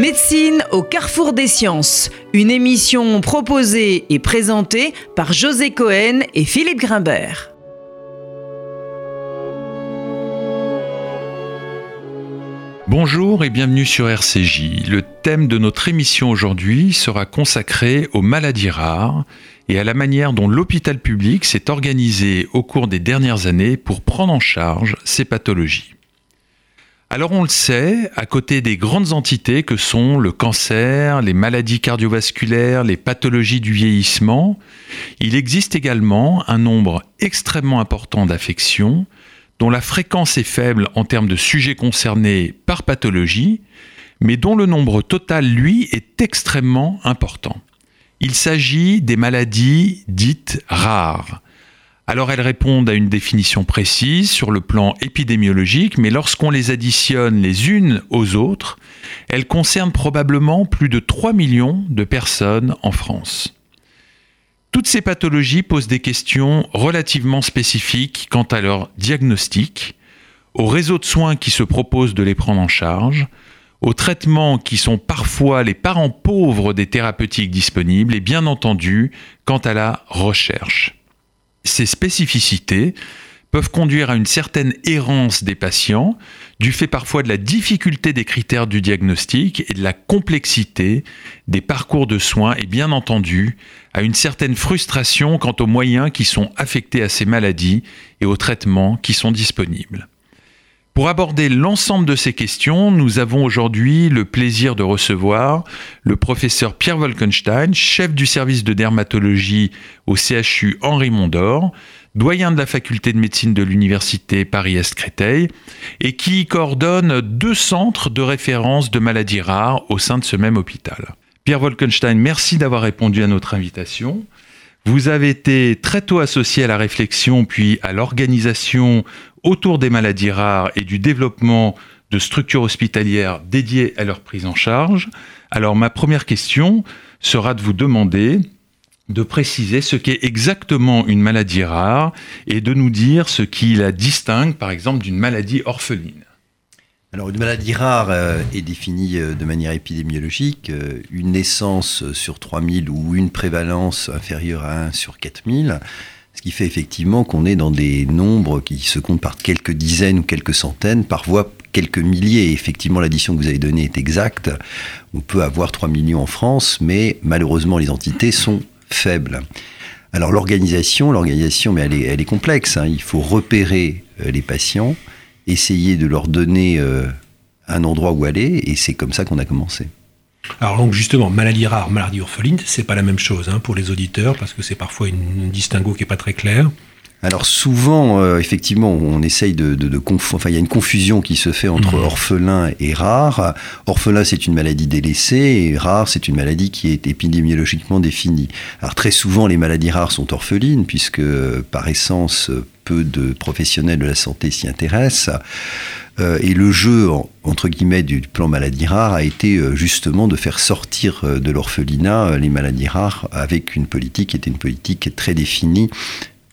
Médecine au carrefour des sciences, une émission proposée et présentée par José Cohen et Philippe Grimbert. Bonjour et bienvenue sur RCJ. Le thème de notre émission aujourd'hui sera consacré aux maladies rares et à la manière dont l'hôpital public s'est organisé au cours des dernières années pour prendre en charge ces pathologies. Alors on le sait, à côté des grandes entités que sont le cancer, les maladies cardiovasculaires, les pathologies du vieillissement, il existe également un nombre extrêmement important d'affections dont la fréquence est faible en termes de sujets concernés par pathologie, mais dont le nombre total, lui, est extrêmement important. Il s'agit des maladies dites rares alors elles répondent à une définition précise sur le plan épidémiologique, mais lorsqu'on les additionne les unes aux autres, elles concernent probablement plus de 3 millions de personnes en France. Toutes ces pathologies posent des questions relativement spécifiques quant à leur diagnostic, au réseau de soins qui se propose de les prendre en charge, aux traitements qui sont parfois les parents pauvres des thérapeutiques disponibles et bien entendu quant à la recherche. Ces spécificités peuvent conduire à une certaine errance des patients, du fait parfois de la difficulté des critères du diagnostic et de la complexité des parcours de soins et bien entendu à une certaine frustration quant aux moyens qui sont affectés à ces maladies et aux traitements qui sont disponibles. Pour aborder l'ensemble de ces questions, nous avons aujourd'hui le plaisir de recevoir le professeur Pierre Wolkenstein, chef du service de dermatologie au CHU Henri Mondor, doyen de la faculté de médecine de l'université Paris-Est Créteil, et qui coordonne deux centres de référence de maladies rares au sein de ce même hôpital. Pierre Wolkenstein, merci d'avoir répondu à notre invitation. Vous avez été très tôt associé à la réflexion puis à l'organisation autour des maladies rares et du développement de structures hospitalières dédiées à leur prise en charge. Alors ma première question sera de vous demander de préciser ce qu'est exactement une maladie rare et de nous dire ce qui la distingue par exemple d'une maladie orpheline. Alors une maladie rare euh, est définie euh, de manière épidémiologique, euh, une naissance sur 3000 ou une prévalence inférieure à 1 sur 4000, ce qui fait effectivement qu'on est dans des nombres qui se comptent par quelques dizaines ou quelques centaines, parfois quelques milliers. effectivement, l'addition que vous avez donnée est exacte. On peut avoir 3 millions en France, mais malheureusement les entités sont faibles. Alors l'organisation, l'organisation, mais elle est, complexe. Hein. Il faut repérer les patients, essayer de leur donner euh, un endroit où aller, et c'est comme ça qu'on a commencé. Alors donc justement, maladie rare, maladie orpheline, c'est pas la même chose hein, pour les auditeurs parce que c'est parfois une, distinguo qui est pas très clair. Alors souvent, euh, effectivement, on essaye de, de, confondre. Enfin, il y a une confusion qui se fait entre mhm. orphelin et rare. Orphelin, c'est une maladie délaissée, et rare, c'est une maladie qui est épidémiologiquement définie. Alors très souvent, les maladies rares sont orphelines, puisque par essence, peu de professionnels de la santé s'y intéressent. Euh, et le jeu, entre guillemets, du plan maladie rare a été euh, justement de faire sortir de l'orphelinat les maladies rares avec une politique qui était une politique très définie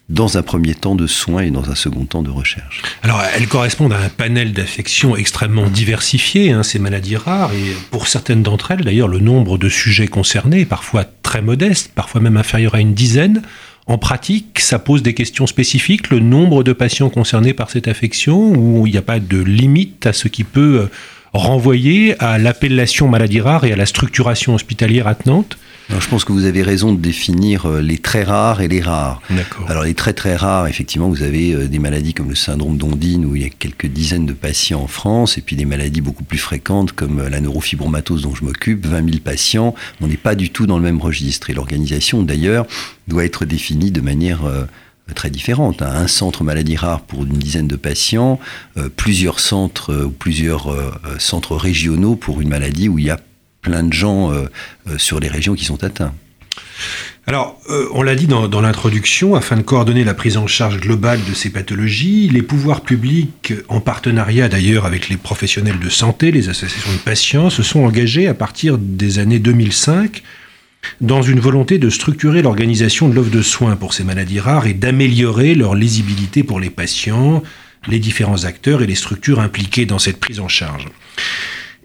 dans un premier temps de soins et dans un second temps de recherche. Alors, elles correspondent à un panel d'affections extrêmement diversifié, hein, ces maladies rares, et pour certaines d'entre elles, d'ailleurs, le nombre de sujets concernés est parfois très modeste, parfois même inférieur à une dizaine. En pratique, ça pose des questions spécifiques, le nombre de patients concernés par cette affection, où il n'y a pas de limite à ce qui peut euh, renvoyer à l'appellation maladie rare et à la structuration hospitalière attenante je pense que vous avez raison de définir euh, les très rares et les rares. Alors les très très rares, effectivement, vous avez euh, des maladies comme le syndrome d'Ondine où il y a quelques dizaines de patients en France, et puis des maladies beaucoup plus fréquentes comme euh, la neurofibromatose dont je m'occupe, 20 000 patients. On n'est pas du tout dans le même registre. Et l'organisation, d'ailleurs, doit être définie de manière très différente. Hein. Un centre maladie rare pour une dizaine de patients, plusieurs centres ou plusieurs centres régionaux pour une maladie où il y a plein de gens euh, euh, sur les régions qui sont atteints. Alors, euh, on l'a dit dans, l'introduction, afin de coordonner la prise en charge globale de ces pathologies, les pouvoirs publics, en partenariat d'ailleurs avec les professionnels de santé, les associations de patients, se sont engagés à partir des années 2005 dans une volonté de structurer l'organisation de l'offre de soins pour ces maladies rares et d'améliorer leur lisibilité pour les patients, les différents acteurs et les structures impliquées dans cette prise en charge.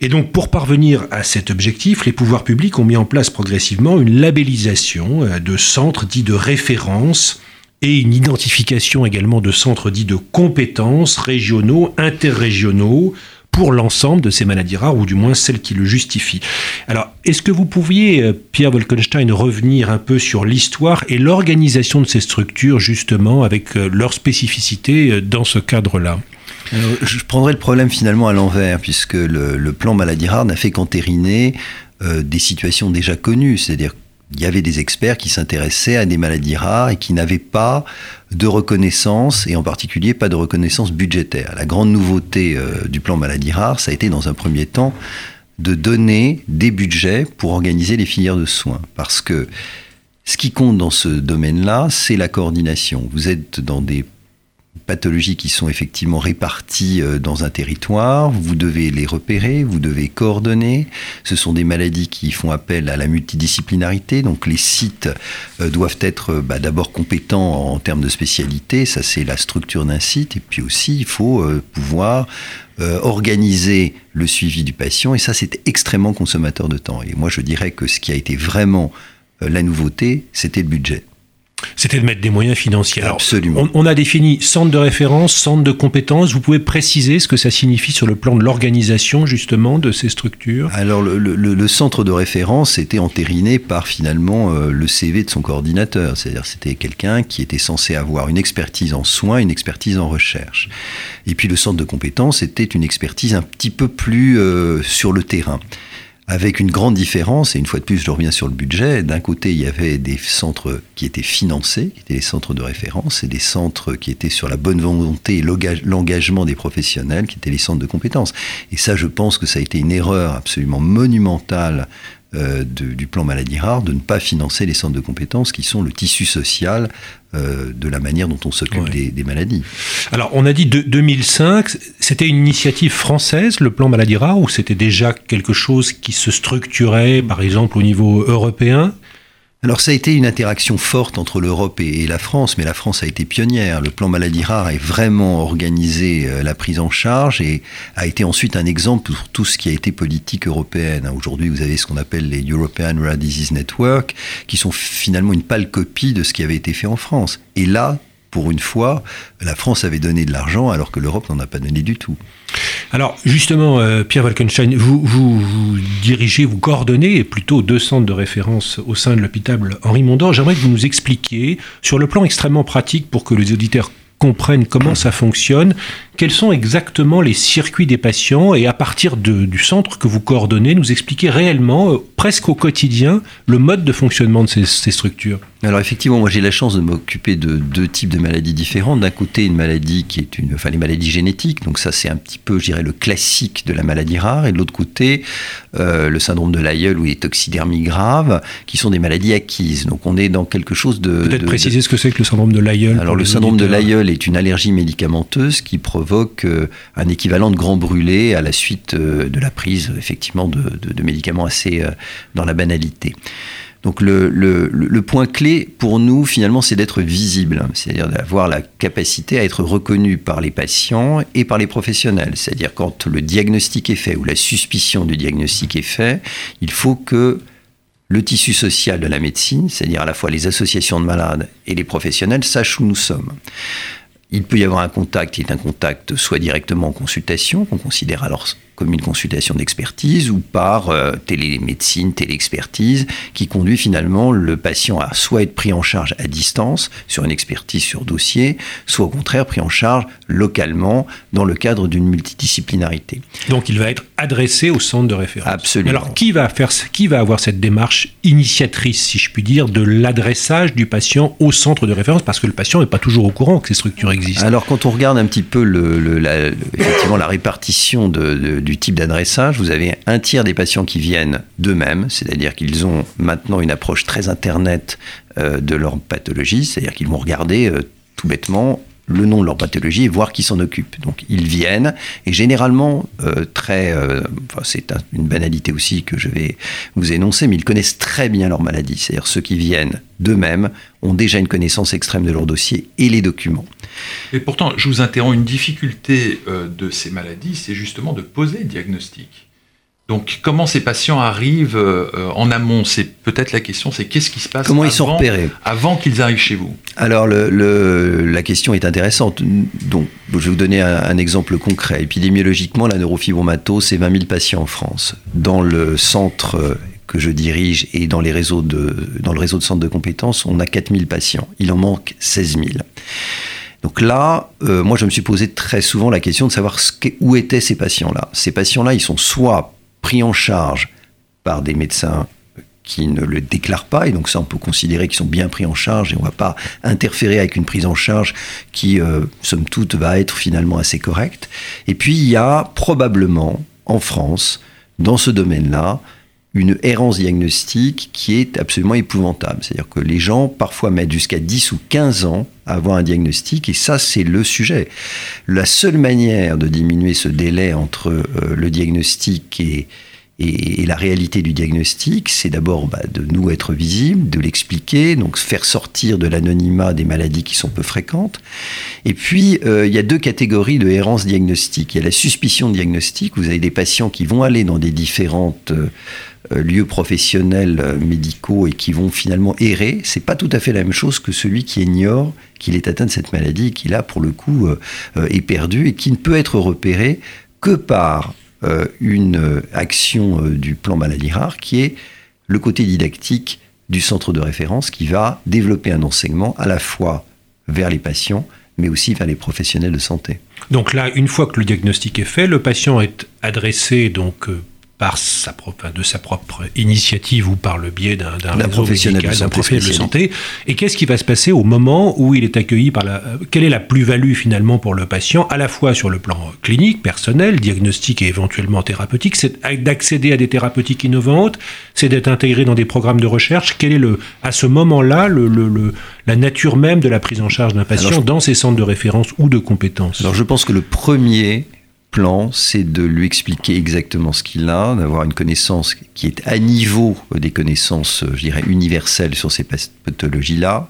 Et donc, pour parvenir à cet objectif, les pouvoirs publics ont mis en place progressivement une labellisation euh, de centres dits de référence et une identification également de centres dits de compétences régionaux, interrégionaux, pour l'ensemble de ces maladies rares, ou du moins celles qui le justifient. Alors, est-ce que vous pouviez, euh, Pierre Wolkenstein, revenir un peu sur l'histoire et l'organisation de ces structures, justement, avec euh, leurs spécificités dans ce cadre-là? Je prendrais le problème finalement à l'envers, puisque le, plan maladie rare n'a fait qu'entériner euh, des situations déjà connues, c'est-à-dire qu'il y avait des experts qui s'intéressaient à des maladies rares et qui n'avaient pas de reconnaissance, et en particulier pas de reconnaissance budgétaire. La grande nouveauté euh, du plan maladie rare, ça a été dans un premier temps de donner des budgets pour organiser les filières de soins. Parce que ce qui compte dans ce domaine-là, c'est la coordination. Vous êtes dans des pathologies qui sont effectivement réparties euh, dans un territoire, vous devez les repérer, vous devez coordonner. Ce sont des maladies qui font appel à la multidisciplinarité, donc les sites euh, doivent être euh, bah, d'abord compétents en termes de spécialité, ça c'est la structure d'un site, et puis aussi il faut pouvoir organiser le suivi du patient, et ça c'est extrêmement consommateur de temps. Et moi je dirais que ce qui a été vraiment la nouveauté, c'était le budget. C'était de mettre des moyens financiers. Absolument. On, a défini centre de référence, centre de compétences. Vous pouvez préciser ce que ça signifie sur le plan de l'organisation, justement, de ces structures? Alors, le, centre de référence était entériné par, finalement, euh, le CV de son coordinateur. C'est-à-dire, c'était quelqu'un qui était censé avoir une expertise en soins, une expertise en recherche. Et puis, le centre de compétences était une expertise un petit peu plus euh, sur le terrain avec une grande différence, et une fois de plus je reviens sur le budget, d'un côté il y avait des centres qui étaient financés, qui étaient les centres de référence, et des centres qui étaient sur la bonne volonté et l'engagement des professionnels, qui étaient les centres de compétences. Et ça je pense que ça a été une erreur absolument monumentale euh, du plan maladie rare de ne pas financer les centres de compétences qui sont le tissu social euh, de la manière dont on s'occupe des, maladies. Alors, on a dit de, 2005, c'était une initiative française, le plan maladie rare, ou c'était déjà quelque chose qui se structurait, par exemple, au niveau européen? Alors ça a été une interaction forte entre l'Europe et, la France, mais la France a été pionnière. Le plan maladie rare a vraiment organisé euh, la prise en charge et a été ensuite un exemple pour tout ce qui a été politique européenne. Aujourd'hui, vous avez ce qu'on appelle les European Rare Disease Network, qui sont finalement une pâle copie de ce qui avait été fait en France. Et là, pour une fois, la France avait donné de l'argent alors que l'Europe n'en a pas donné du tout. Alors justement, euh, Pierre Walkenstein, vous, vous, dirigez, vous coordonnez plutôt deux centres de référence au sein de l'hôpital Henri Mondor. J'aimerais que vous nous expliquiez, sur le plan extrêmement pratique pour que les auditeurs comprennent comment ça fonctionne, quels sont exactement les circuits des patients et à partir du centre que vous coordonnez, nous expliquer réellement, euh, presque au quotidien, le mode de fonctionnement de ces, structures. Alors effectivement, moi j'ai la chance de m'occuper de deux types de maladies différentes. D'un côté, une maladie qui est une, enfin les maladies génétiques, donc ça c'est un petit peu, je dirais, le classique de la maladie rare, et de l'autre côté, euh, le syndrome de l'aïeul ou les toxidermies graves, qui sont des maladies acquises. Donc on est dans quelque chose de... Peut-être préciser ce que c'est que le syndrome de l'aïeul. Alors le syndrome de l'aïeul est une allergie médicamenteuse qui provoque euh, un équivalent de grand brûlé à la suite euh, de la prise effectivement de, médicaments assez euh, dans la banalité. Donc le, point clé pour nous finalement c'est d'être visible, c'est-à-dire d'avoir la capacité à être reconnu par les patients et par les professionnels. C'est-à-dire quand le diagnostic est fait ou la suspicion du diagnostic est fait, il faut que le tissu social de la médecine, c'est-à-dire à la fois les associations de malades et les professionnels, sachent où nous sommes. Il peut y avoir un contact qui est un contact soit directement en consultation, qu'on considère alors comme une consultation d'expertise ou par euh, télémédecine, téléexpertise, qui conduit finalement le patient à soit être pris en charge à distance sur une expertise sur dossier, soit au contraire pris en charge localement dans le cadre d'une multidisciplinarité. Donc il va être adressé au centre de référence. Absolument. Alors qui va faire, qui va avoir cette démarche initiatrice, si je puis dire, de l'adressage du patient au centre de référence, parce que le patient n'est pas toujours au courant que ces structures existent. Alors quand on regarde un petit peu le, la, effectivement la répartition de, du type d'adressage, vous avez un tiers des patients qui viennent d'eux-mêmes, c'est-à-dire qu'ils ont maintenant une approche très internet euh, de leur pathologie, c'est-à-dire qu'ils vont regarder euh, tout bêtement le nom de leur pathologie et voir qui s'en occupe. Donc ils viennent et généralement euh, très, c'est une banalité aussi que je vais vous énoncer, mais ils connaissent très bien leur maladie. C'est-à-dire ceux qui viennent d'eux-mêmes ont déjà une connaissance extrême de leur dossier et les documents. Et pourtant, je vous interromps, une difficulté euh, de ces maladies, c'est justement de poser le diagnostic. Donc, comment ces patients arrivent euh, en amont? C'est peut-être la question, c'est qu'est-ce qui se passe Comment avant, ils sont repérés? avant qu'ils arrivent chez vous? Alors, le, le, la question est intéressante. Donc, je vais vous donner un, un exemple concret. Épidémiologiquement, la neurofibromatose, c'est 20 000 patients en France. Dans le centre que je dirige et dans, les réseaux de, dans le réseau de centres de compétences, on a 4000 patients. Il en manque 16 000. Donc là, euh, moi, je me suis posé très souvent la question de savoir où étaient ces patients-là. Ces patients-là, ils sont soit pris en charge par des médecins qui ne le déclarent pas, et donc ça on peut considérer qu'ils sont bien pris en charge, et on ne va pas interférer avec une prise en charge qui, euh, somme toute, va être finalement assez correcte. Et puis il y a probablement en France, dans ce domaine-là, une errance diagnostique qui est absolument épouvantable. C'est-à-dire que les gens parfois mettent jusqu'à 10 ou 15 ans à avoir un diagnostic et ça c'est le sujet. La seule manière de diminuer ce délai entre euh, le diagnostic et, et, la réalité du diagnostic, c'est d'abord bah, de nous être visibles, de l'expliquer, donc faire sortir de l'anonymat des maladies qui sont peu fréquentes. Et puis, euh, il y a deux catégories de errance diagnostique. Il y a la suspicion de diagnostic, vous avez des patients qui vont aller dans des différentes... Euh, lieux professionnels euh, médicaux et qui vont finalement errer, c'est pas tout à fait la même chose que celui qui ignore qu'il est atteint de cette maladie qui là pour le coup euh, est perdu et qui ne peut être repéré que par euh, une action du plan maladie rare qui est le côté didactique du centre de référence qui va développer un enseignement à la fois vers les patients mais aussi vers les professionnels de santé. Donc là, une fois que le diagnostic est fait, le patient est adressé donc par sa propre, de sa propre initiative ou par le biais d'un professionnel médical, d'un professionnel de santé. Et qu'est-ce qui va se passer au moment où il est accueilli par la... Quelle est la plus-value finalement pour le patient, à la fois sur le plan clinique, personnel, diagnostique et éventuellement thérapeutique? C'est d'accéder à des thérapeutiques innovantes, c'est d'être intégré dans des programmes de recherche. Quelle est le, à ce moment-là le, le, le, la nature même de la prise en charge d'un patient dans ces centres de référence ou de compétences? Alors je pense que le premier plan, c'est de lui expliquer exactement ce qu'il a, d'avoir une connaissance qui est à niveau des connaissances, je dirais, universelles sur ces pathologies-là,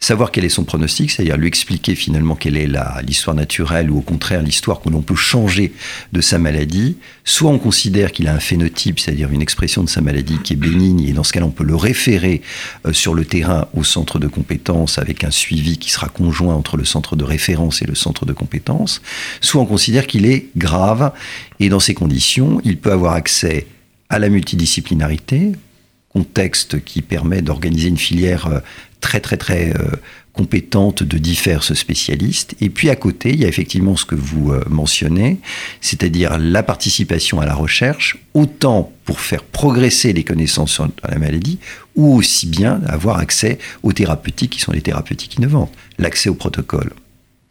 savoir quel est son pronostic, c'est-à-dire lui expliquer finalement quelle est l'histoire naturelle ou au contraire l'histoire que l'on peut changer de sa maladie. Soit on considère qu'il a un phénotype, c'est-à-dire une expression de sa maladie qui est bénigne, et dans ce cas-là on peut le référer euh, sur le terrain au centre de compétences avec un suivi qui sera conjoint entre le centre de référence et le centre de compétences. Soit on considère qu'il est grave, et dans ces conditions, il peut avoir accès à la multidisciplinarité, contexte qui permet d'organiser une filière euh, très très très euh, compétente de diverses spécialistes. Et puis à côté, il y a effectivement ce que vous euh, mentionnez, c'est-à-dire la participation à la recherche, autant pour faire progresser les connaissances sur la maladie, ou aussi bien avoir accès aux thérapeutiques qui sont les thérapeutiques innovantes, l'accès au protocole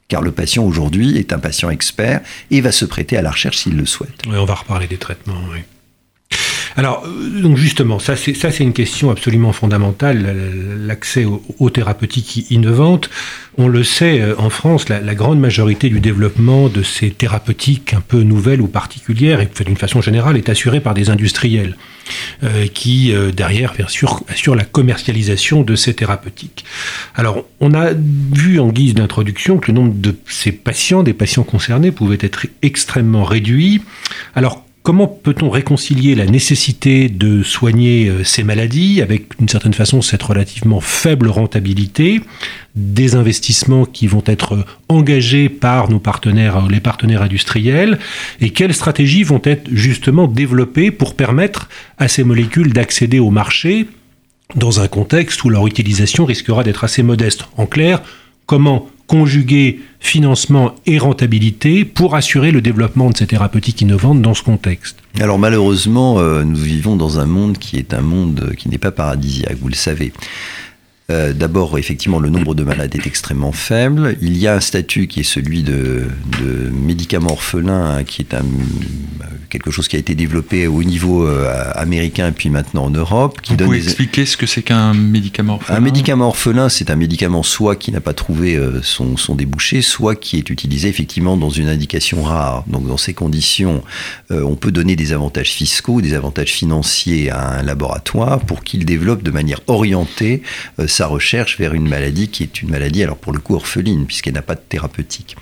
car le patient aujourd'hui est un patient expert et va se prêter à la recherche s'il le souhaite. On va reparler des traitements, oui. Alors, donc justement, ça c'est, ça c'est une question absolument fondamentale, l'accès aux, aux, thérapeutiques innovantes. On le sait, en France, la, la, grande majorité du développement de ces thérapeutiques un peu nouvelles ou particulières, et d'une façon générale, est assurée par des industriels euh, qui, euh, derrière, bien sûr, assurent la commercialisation de ces thérapeutiques. Alors, on a vu en guise d'introduction que le nombre de ces patients, des patients concernés, pouvait être extrêmement réduit. Alors, Comment peut-on réconcilier la nécessité de soigner ces maladies avec, d'une certaine façon, cette relativement faible rentabilité, des investissements qui vont être engagés par nos partenaires, les partenaires industriels, et quelles stratégies vont être justement développées pour permettre à ces molécules d'accéder au marché dans un contexte où leur utilisation risquera d'être assez modeste? En clair, comment conjuguer financement et rentabilité pour assurer le développement de ces thérapeutiques innovantes dans ce contexte Alors malheureusement, euh, nous vivons dans un monde qui est un monde qui n'est pas paradisiaque, vous le savez. Euh, D'abord, effectivement, le nombre de malades est extrêmement faible. Il y a un statut qui est celui de, de médicament orphelin, hein, qui est un, quelque chose qui a été développé au niveau euh, américain et puis maintenant en Europe. Qui Vous donne pouvez des... expliquer ce que c'est qu'un médicament orphelin? Un médicament orphelin, c'est un médicament soit qui n'a pas trouvé euh, son, son, débouché, soit qui est utilisé effectivement dans une indication rare. Donc dans ces conditions, euh, on peut donner des avantages fiscaux, des avantages financiers à un laboratoire pour qu'il développe de manière orientée euh, sa recherche vers une maladie qui est une maladie, alors pour le coup orpheline, puisqu'elle n'a pas de thérapeutique.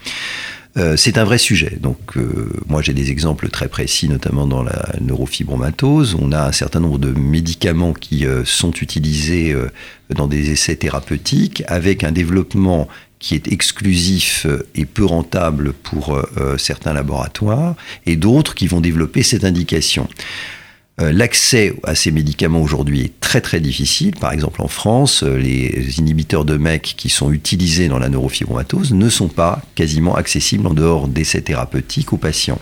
Euh, c'est un vrai sujet. Donc, euh, moi, j'ai des exemples très précis, notamment dans la neurofibromatose. On a un certain nombre de médicaments qui euh, sont utilisés dans des essais thérapeutiques avec un développement qui est exclusif et peu rentable pour certains laboratoires et d'autres qui vont développer cette indication. Euh, l'accès à ces médicaments aujourd'hui est très très difficile. Par exemple, en France, euh, les inhibiteurs de MEC qui sont utilisés dans la neurofibromatose ne sont pas quasiment accessibles en dehors d'essais thérapeutiques aux patients.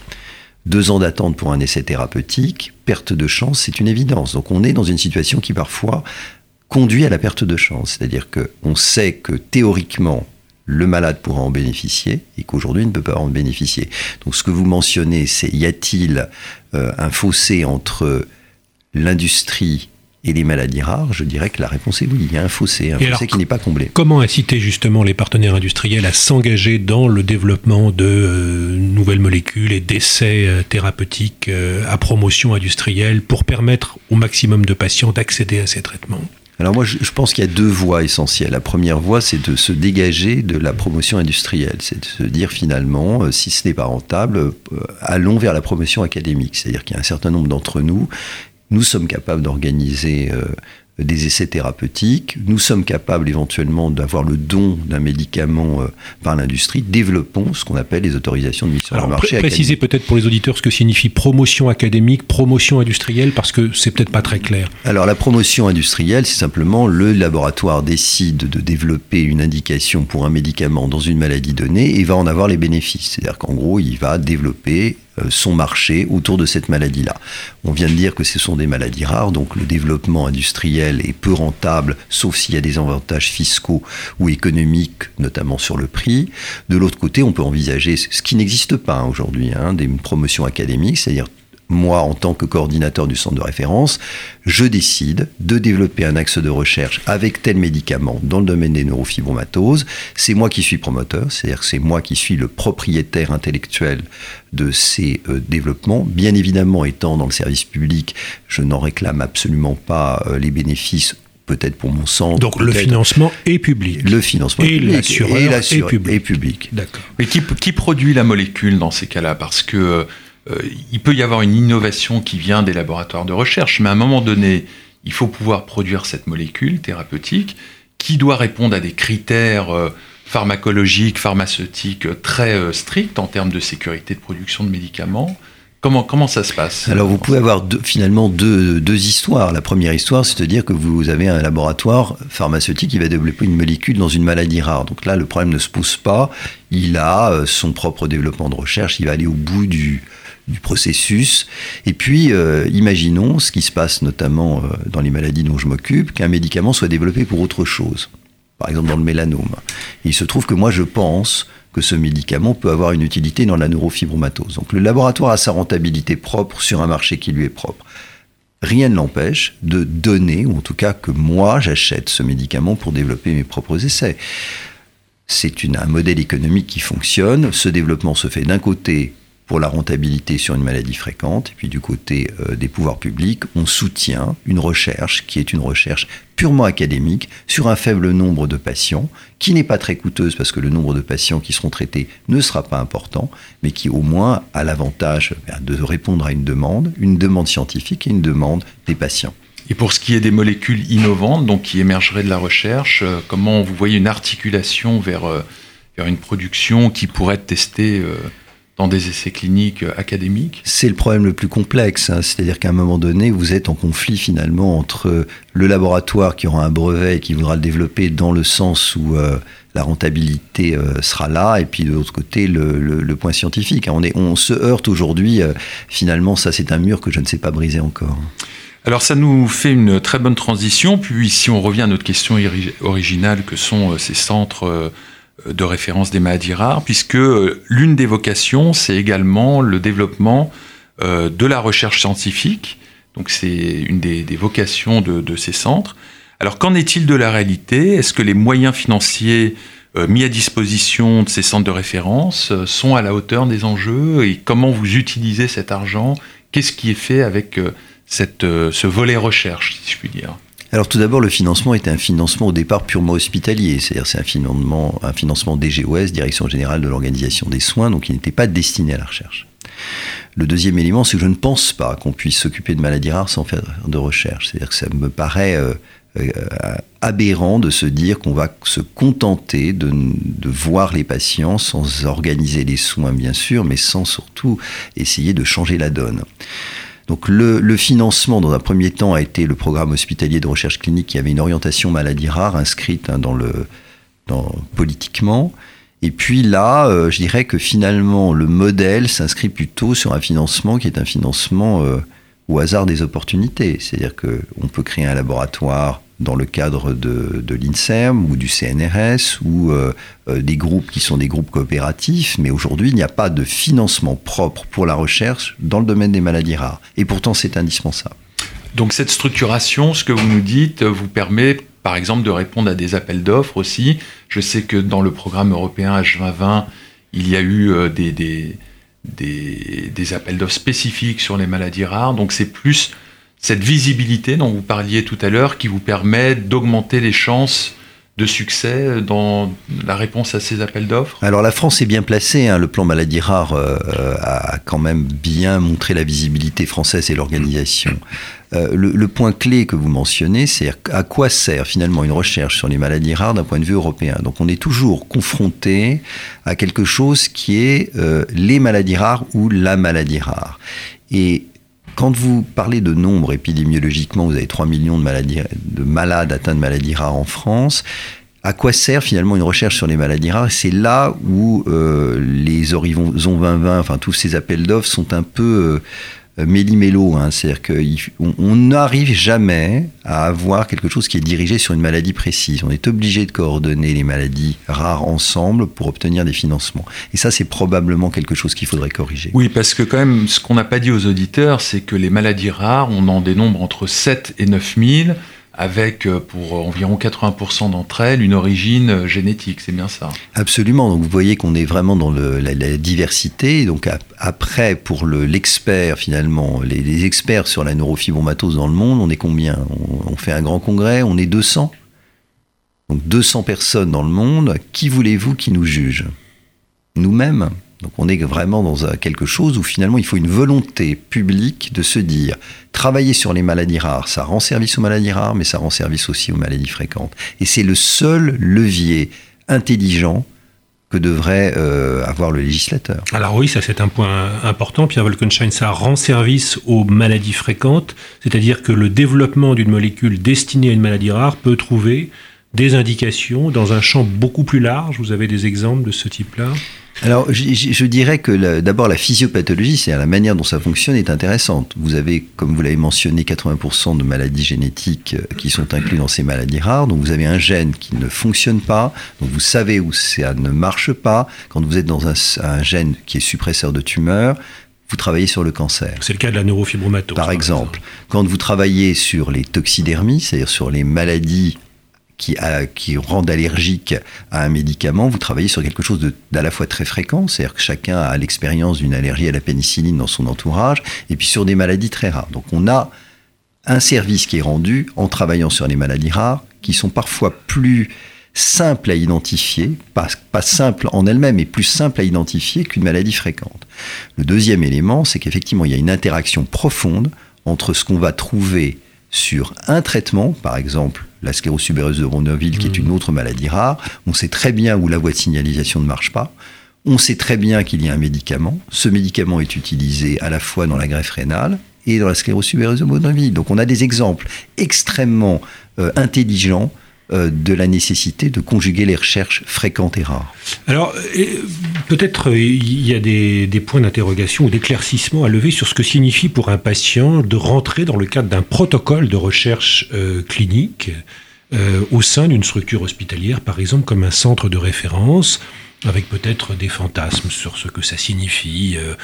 Deux ans d'attente pour un essai thérapeutique, perte de chance, c'est une évidence. Donc on est dans une situation qui parfois conduit à la perte de chance. C'est-à-dire qu'on sait que théoriquement, le malade pourra en bénéficier et qu'aujourd'hui il ne peut pas en bénéficier. Donc ce que vous mentionnez, c'est y a-t-il euh, un fossé entre l'industrie et les maladies rares, je dirais que la réponse est oui. Il y a un fossé, un fossé qui n'est pas comblé. Comment inciter justement les partenaires industriels à s'engager dans le développement de euh, nouvelles molécules et d'essais euh, thérapeutiques à promotion industrielle pour permettre au maximum de patients d'accéder à ces traitements? Alors moi, je, pense qu'il y a deux voies essentielles. La première voie, c'est de se dégager de la promotion industrielle. C'est de se dire finalement, euh, si ce n'est pas rentable, euh, allons vers la promotion académique. C'est-à-dire qu'il y a un certain nombre d'entre nous, nous sommes capables d'organiser euh, des essais thérapeutiques. Nous sommes capables éventuellement d'avoir le don d'un médicament euh, par l'industrie. Développons ce qu'on appelle les autorisations de mise sur le marché. Précisez peut-être pour les auditeurs ce que signifie promotion académique, promotion industrielle, parce que c'est peut-être pas très clair. Alors la promotion industrielle, c'est simplement le laboratoire décide de développer une indication pour un médicament dans une maladie donnée et va en avoir les bénéfices. C'est-à-dire qu'en gros, il va développer son marché autour de cette maladie-là. On vient de dire que ce sont des maladies rares, donc le développement industriel est peu rentable, sauf s'il y a des avantages fiscaux ou économiques, notamment sur le prix. De l'autre côté, on peut envisager ce qui n'existe pas aujourd'hui, hein, des promotions académiques, c'est-à-dire moi, en tant que coordinateur du centre de référence, je décide de développer un axe de recherche avec tel médicament dans le domaine des neurofibromatoses. C'est moi qui suis promoteur, c'est-à-dire que c'est moi qui suis le propriétaire intellectuel de ces euh, développements. Bien évidemment, étant dans le service public, je n'en réclame absolument pas euh, les bénéfices peut-être pour mon centre. Donc le financement est public. Le financement et l'assureur est, public. Est public. D'accord. Mais qui, qui, produit la molécule dans ces cas-là? Parce que euh, il peut y avoir une innovation qui vient des laboratoires de recherche, mais à un moment donné, il faut pouvoir produire cette molécule thérapeutique qui doit répondre à des critères euh, pharmacologiques, pharmaceutiques euh, très stricts en termes de sécurité de production de médicaments. Comment, comment ça se passe Alors vous pouvez avoir finalement deux, deux, histoires. La première histoire, c'est de dire que vous avez un laboratoire pharmaceutique qui va développer une molécule dans une maladie rare. Donc là, le problème ne se pose pas. Il a son propre développement de recherche, il va aller au bout du, du processus. Et puis, euh, imaginons ce qui se passe notamment euh, dans les maladies dont je m'occupe, qu'un médicament soit développé pour autre chose. Par exemple, dans le mélanome. il se trouve que moi, je pense que ce médicament peut avoir une utilité dans la neurofibromatose. Donc, le laboratoire a sa rentabilité propre sur un marché qui lui est propre. Rien ne l'empêche de donner, ou en tout cas que moi, j'achète ce médicament pour développer mes propres essais. C'est un modèle économique qui fonctionne. Ce développement se fait d'un côté pour la rentabilité sur une maladie fréquente. Et puis du côté euh, des pouvoirs publics, on soutient une recherche qui est une recherche purement académique sur un faible nombre de patients, qui n'est pas très coûteuse parce que le nombre de patients qui seront traités ne sera pas important, mais qui au moins a l'avantage ben, de répondre à une demande, une demande scientifique et une demande des patients. Et pour ce qui est des molécules innovantes, donc qui émergeraient de la recherche, euh, comment vous voyez une articulation vers, euh, vers une production qui pourrait être testée dans des essais cliniques euh, académiques C'est le problème le plus complexe. Hein. C'est-à-dire qu'à un moment donné, vous êtes en conflit finalement entre le laboratoire qui aura un brevet et qui voudra le développer dans le sens où euh, la rentabilité euh, sera là, et puis de l'autre côté, le, point scientifique. On, est, on se heurte aujourd'hui. finalement, ça, c'est un mur que je ne sais pas briser encore. Alors ça nous fait une très bonne transition, puis si on revient à notre question originale que sont ces centres de référence des maladies rares, puisque euh, l'une des vocations, c'est également le développement euh, de la recherche scientifique. Donc c'est une des, vocations de, ces centres. Alors qu'en est-il de la réalité? Est-ce que les moyens financiers euh, mis à disposition de ces centres de référence sont à la hauteur des enjeux? Et comment vous utilisez cet argent? Qu'est-ce qui est fait avec cette, ce volet recherche, si je puis dire? Alors tout d'abord, le financement était un financement au départ purement hospitalier, c'est-à-dire c'est un financement, un financement DGOS, Direction Générale de l'Organisation des Soins, donc il n'était pas destiné à la recherche. Le deuxième élément, c'est que je ne pense pas qu'on puisse s'occuper de maladies rares sans faire de recherche. C'est-à-dire que ça me paraît euh, euh, aberrant de se dire qu'on va se contenter de, de, voir les patients sans organiser les soins, bien sûr, mais sans surtout essayer de changer la donne. Donc le, financement, dans un premier temps, a été le programme hospitalier de recherche clinique qui avait une orientation maladie rare inscrite hein, dans le, dans, politiquement. Et puis là, euh, je dirais que finalement, le modèle s'inscrit plutôt sur un financement qui est un financement euh, au hasard des opportunités. C'est-à-dire qu'on peut créer un laboratoire dans le cadre de, de l'INSERM ou du CNRS ou euh, euh, des groupes qui sont des groupes coopératifs, mais aujourd'hui il n'y a pas de financement propre pour la recherche dans le domaine des maladies rares. Et pourtant c'est indispensable. Donc cette structuration, ce que vous nous dites, vous permet par exemple de répondre à des appels d'offres aussi. Je sais que dans le programme européen H2020, il y a eu euh, des, des, des appels d'offres spécifiques sur les maladies rares, donc c'est plus cette visibilité dont vous parliez tout à l'heure qui vous permet d'augmenter les chances de succès dans la réponse à ces appels d'offres? Alors la France est bien placée, hein. le plan maladie rare euh, a quand même bien montré la visibilité française et l'organisation. Euh, le, point clé que vous mentionnez, c'est à quoi sert finalement une recherche sur les maladies rares d'un point de vue européen? Donc on est toujours confronté à quelque chose qui est euh, les maladies rares ou la maladie rare. Et quand vous parlez de nombre épidémiologiquement, vous avez 3 millions de, malades atteints de maladies rares en France. À quoi sert finalement une recherche sur les maladies rares? C'est là où euh, les Horizons 2020, enfin tous ces appels d'offres sont un peu... Euh, méli-mélo. Hein. C'est-à-dire qu'on n'arrive jamais à avoir quelque chose qui est dirigé sur une maladie précise. On est obligé de coordonner les maladies rares ensemble pour obtenir des financements. Et ça, c'est probablement quelque chose qu'il faudrait corriger. Oui, parce que quand même, ce qu'on n'a pas dit aux auditeurs, c'est que les maladies rares, on en dénombre entre 7 et 9 000 avec euh, pour environ 80% d'entre elles une origine euh, génétique, c'est bien ça. Absolument, donc vous voyez qu'on est vraiment dans la, diversité, donc après pour l'expert finalement, les, les, experts sur la neurofibromatose dans le monde, on est combien? On, on fait un grand congrès, on est 200 donc 200 personnes dans le monde, qui voulez-vous qui nous juge? Nous-mêmes? Donc on est vraiment dans quelque chose où finalement il faut une volonté publique de se dire travailler sur les maladies rares, ça rend service aux maladies rares, mais ça rend service aussi aux maladies fréquentes. Et c'est le seul levier intelligent que devrait euh, avoir le législateur. Alors oui, ça c'est un point important. Pierre Wolkenstein, ça rend service aux maladies fréquentes, c'est-à-dire que le développement d'une molécule destinée à une maladie rare peut trouver des indications dans un champ beaucoup plus large. Vous avez des exemples de ce type-là? Alors, je, je, dirais que d'abord la physiopathologie, c'est-à-dire la manière dont ça fonctionne, est intéressante. Vous avez, comme vous l'avez mentionné, 80% de maladies génétiques euh, qui sont inclus dans ces maladies rares. Donc, vous avez un gène qui ne fonctionne pas. Donc, vous savez où ça ne marche pas. Quand vous êtes dans un, un gène qui est suppresseur de tumeur, vous travaillez sur le cancer. C'est le cas de la neurofibromatose. Par, par exemple. exemple, quand vous travaillez sur les toxidermies, c'est-à-dire sur les maladies qui, a, rendent allergique à un médicament, vous travaillez sur quelque chose d'à la fois très fréquent, c'est-à-dire que chacun a l'expérience d'une allergie à la pénicilline dans son entourage, et puis sur des maladies très rares. Donc on a un service qui est rendu en travaillant sur les maladies rares, qui sont parfois plus simples à identifier, pas, pas simples en elles-mêmes, mais plus simples à identifier qu'une maladie fréquente. Le deuxième élément, c'est qu'effectivement, il y a une interaction profonde entre ce qu'on va trouver sur un traitement, par exemple la sclérose subéreuse de qui est une mmh. autre maladie rare. On sait très bien où la voie de signalisation ne marche pas. On sait très bien qu'il y a un médicament. Ce médicament est utilisé à la fois dans la greffe rénale et dans la sclérose subéreuse de. Donc on a des exemples extrêmement euh, intelligents de la nécessité de conjuguer les recherches fréquentes et rares. Alors, peut-être euh, il y a des, points d'interrogation ou d'éclaircissement à lever sur ce que signifie pour un patient de rentrer dans le cadre d'un protocole de recherche euh, clinique euh, au sein d'une structure hospitalière, par exemple comme un centre de référence, avec peut-être des fantasmes sur ce que ça signifie. Euh,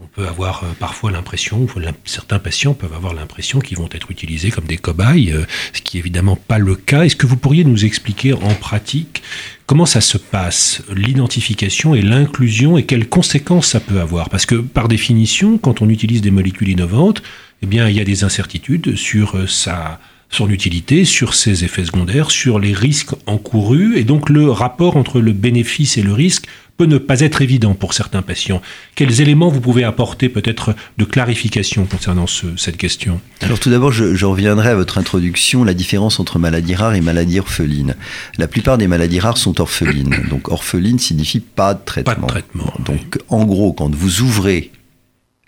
on peut avoir euh, parfois l'impression, certains patients peuvent avoir l'impression qu'ils vont être utilisés comme des cobayes, euh, ce qui est évidemment pas le cas. Est-ce que vous pourriez nous expliquer en pratique comment ça se passe, l'identification et l'inclusion, et quelles conséquences ça peut avoir? Parce que par définition, quand on utilise des molécules innovantes, eh bien, il y a des incertitudes sur sa son utilité, sur ses effets secondaires, sur les risques encourus, et donc le rapport entre le bénéfice et le risque peut ne pas être évident pour certains patients. Quels éléments vous pouvez apporter peut-être de clarification concernant cette question Alors tout d'abord, je, reviendrai à votre introduction, la différence entre maladie rare et maladie orpheline. La plupart des maladies rares sont orphelines. Donc orpheline signifie pas de traitement. Pas de traitement. Donc en gros, quand vous ouvrez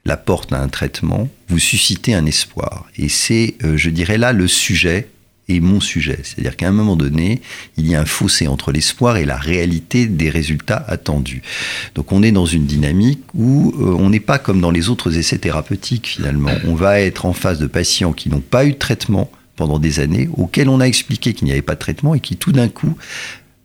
la porte à un traitement, vous suscitez un espoir. Et c'est, euh, je dirais là, le sujet et mon sujet. C'est-à-dire qu'à un moment donné, il y a un fossé entre l'espoir et la réalité des résultats attendus. Donc on est dans une dynamique où euh, on n'est pas comme dans les autres essais thérapeutiques finalement. On va être en face de patients qui n'ont pas eu de traitement pendant des années, auxquels on a expliqué qu'il n'y avait pas de traitement et qui tout d'un coup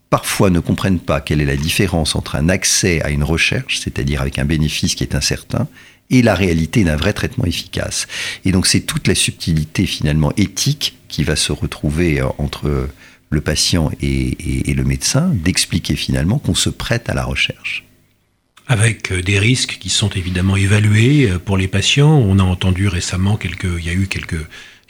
parfois ne comprennent pas quelle est la différence entre un accès à une recherche, c'est-à-dire avec un bénéfice qui est incertain, et la réalité d'un vrai traitement efficace. Et donc c'est toute la subtilité finalement éthique qui va se retrouver euh, entre le patient et, le médecin, d'expliquer finalement qu'on se prête à la recherche avec euh, des risques qui sont évidemment évalués euh, pour les patients. On a entendu récemment quelques, il y a eu quelques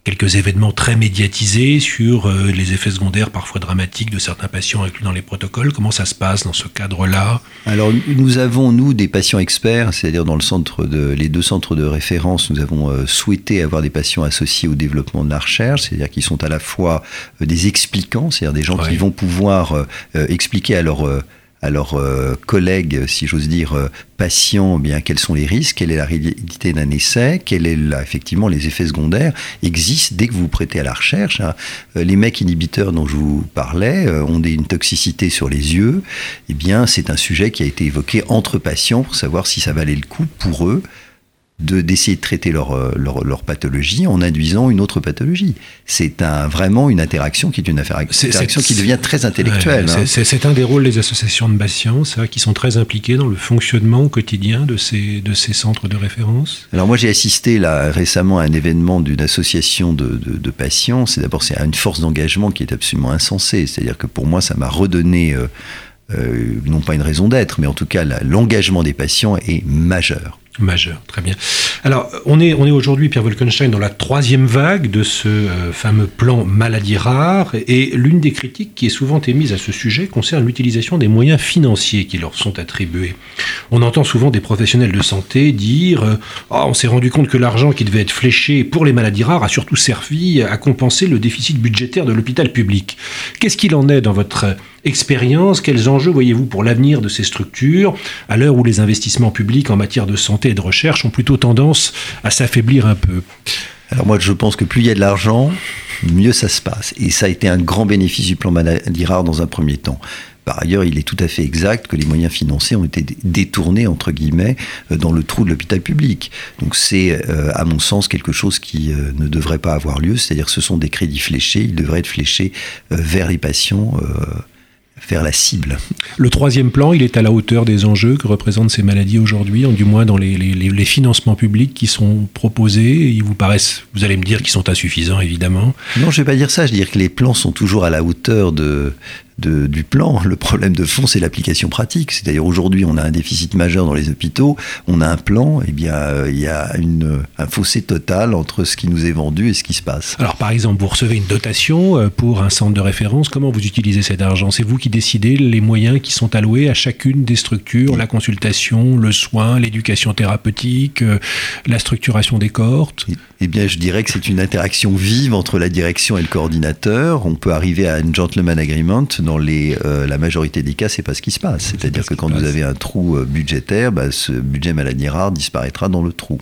quelques événements très médiatisés sur euh, les effets secondaires parfois dramatiques de certains patients inclus dans les protocoles. Comment ça se passe dans ce cadre-là? Alors nous avons, nous, des patients experts, c'est-à-dire dans le centre de, les deux centres de référence, nous avons euh, souhaité avoir des patients associés au développement de la recherche, c'est-à-dire qui sont à la fois euh, des expliquants, c'est-à-dire des gens qui vont pouvoir expliquer à leur à leurs euh, collègues, si j'ose dire, euh, patients, eh bien quels sont les risques, quelle est la réalité d'un essai, quels est effectivement les effets secondaires? Existent dès que vous vous prêtez à la recherche. Hein. Euh, les mecs inhibiteurs dont je vous parlais ont une toxicité sur les yeux. Eh bien, c'est un sujet qui a été évoqué entre patients pour savoir si ça valait le coup pour eux d'essayer de, traiter leur, euh, leur, leur, pathologie en induisant une autre pathologie. C'est un, vraiment une interaction qui est une interaction qui devient très intellectuelle. Hein. C'est un des rôles des associations de patients, ça, qui sont très impliquées dans le fonctionnement quotidien de ces, de ces centres de référence. Alors moi j'ai assisté là, récemment à un événement d'une association de, de, de patients. C'est d'abord c'est une force d'engagement qui est absolument insensée. C'est-à-dire que pour moi ça m'a redonné... Euh, euh, non pas une raison d'être, mais en tout cas l'engagement des patients est majeur majeur. Très bien. Alors, on est, on est aujourd'hui, Pierre Wolkenstein, dans la troisième vague de ce euh, fameux plan maladie rare. Et l'une des critiques qui est souvent émise à ce sujet concerne l'utilisation des moyens financiers qui leur sont attribués. On entend souvent des professionnels de santé dire ah, on s'est rendu compte que l'argent qui devait être fléché pour les maladies rares a surtout servi à compenser le déficit budgétaire de l'hôpital public. Qu'est-ce qu'il en est dans votre expérience Quels enjeux voyez-vous pour l'avenir de ces structures à l'heure où les investissements publics en matière de santé et de recherche ont plutôt tendance à s'affaiblir un peu? Alors moi je pense que plus il y a de l'argent, mieux ça se passe. Et ça a été un grand bénéfice du plan maladie rare dans un premier temps. Par ailleurs, il est tout à fait exact que les moyens financiers ont été détournés, entre guillemets, euh, dans le trou de l'hôpital public. Donc c'est, euh, à mon sens, quelque chose qui euh, ne devrait pas avoir lieu. C'est-à-dire que ce sont des crédits fléchés, ils devraient être fléchés vers les patients la cible. Le troisième plan, il est à la hauteur des enjeux que représentent ces maladies aujourd'hui, du moins dans les, les, financements publics qui sont proposés. Ils vous paraissent, vous allez me dire, qu'ils sont insuffisants, évidemment. Non, je ne vais pas dire ça. Je veux dire que les plans sont toujours à la hauteur de, du plan. Le problème de fond, c'est l'application pratique. C'est-à-dire aujourd'hui, on a un déficit majeur dans les hôpitaux, on a un plan, et eh bien euh, il y a une, un fossé total entre ce qui nous est vendu et ce qui se passe. Alors par exemple, vous recevez une dotation euh, pour un centre de référence. Comment vous utilisez cet argent? C'est vous qui décidez les moyens qui sont alloués à chacune des structures, la consultation, le soin, l'éducation thérapeutique, euh, la structuration des cohortes? Eh bien, je dirais que c'est une interaction vive entre la direction et le coordinateur. On peut arriver à un gentleman agreement dans les, euh, la majorité des cas, c'est pas ce qui se passe. C'est-à-dire que quand vous avez un trou euh, budgétaire, bah, ce budget maladie rare disparaîtra dans le trou.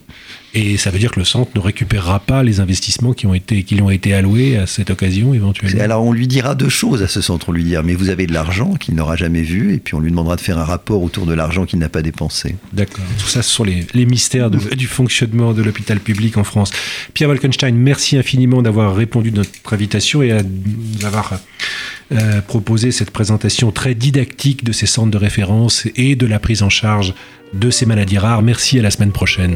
Et ça veut dire que le centre ne récupérera pas les investissements qui ont été, qui lui ont été alloués à cette occasion éventuellement. Alors on lui dira deux choses à ce centre. On lui dira mais vous avez de l'argent qu'il n'aura jamais vu et puis on lui demandera de faire un rapport autour de l'argent qu'il n'a pas dépensé. D'accord. Tout ça, ce sont les, les mystères du fonctionnement de l'hôpital public en France. Pierre Wolkenstein, merci infiniment d'avoir répondu à notre invitation et d'avoir euh, proposé cette présentation très didactique de ces centres de référence et de la prise en charge de ces maladies rares. Merci à la semaine prochaine.